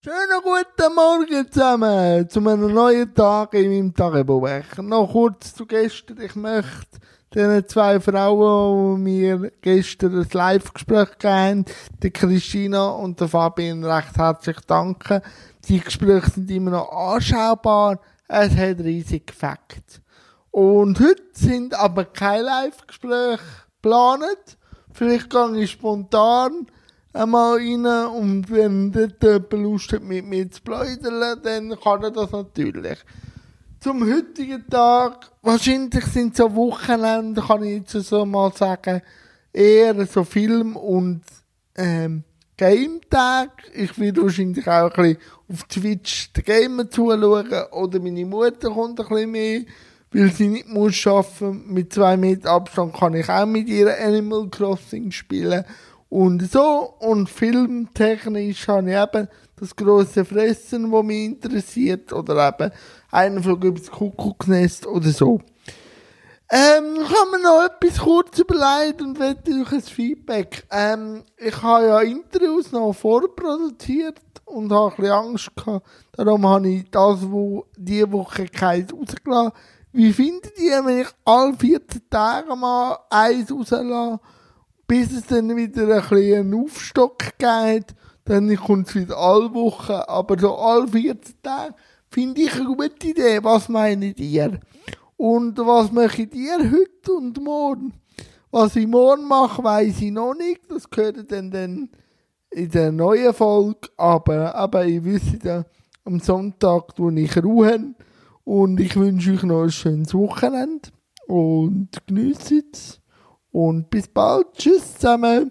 Schönen guten Morgen zusammen zu einem neuen Tag in meinem Tagebuch. Noch kurz zu gestern. Ich möchte den zwei Frauen, die mir gestern ein Live-Gespräch gegeben der Christina und der Fabian, recht herzlich danken. Die Gespräche sind immer noch anschaubar. Es hat riesig gefällt. Und heute sind aber keine Live-Gespräche geplant. Vielleicht gehe ich spontan einmal rein und wenn dort Lust hat, mit mir zu plaudern, dann kann er das natürlich. Zum heutigen Tag, wahrscheinlich sind so Wochenende, kann ich jetzt so mal sagen, eher so Film- und ähm, Game-Tag. Ich will wahrscheinlich auch ein bisschen auf Twitch den Gamer zuschauen oder meine Mutter kommt ein bisschen mehr, weil sie nicht muss arbeiten. Mit zwei Meter Abstand kann ich auch mit ihr Animal Crossing spielen und so, und filmtechnisch habe ich eben das grosse Fressen, das mich interessiert, oder eben einen Flug übers Kuckucksnest oder so. Ähm, ich habe mir noch etwas kurz überlegt und wette euch ein Feedback. Ähm, ich habe ja Interviews noch vorproduziert und habe ein bisschen Angst gehabt. Darum habe ich das, wo diese Woche keins rausgelassen. Wie findet ihr, wenn ich alle 14 Tage mal eins rauslasse? Bis es dann wieder ein bisschen einen Aufstock geht. Dann kommt es wieder alle Wochen, aber so alle 14 Tage finde ich eine gute Idee. Was meint ihr? Und was mache ich dir heute und morgen? Was ich morgen mache, weiß ich noch nicht. Das gehört dann, dann in der neuen Folge. Aber, aber ich wüsste ja, am Sonntag tue ich ruhen. Und ich wünsche euch noch ein schönes Wochenende. Und genießt es. Und bis bald. Tschüss zusammen.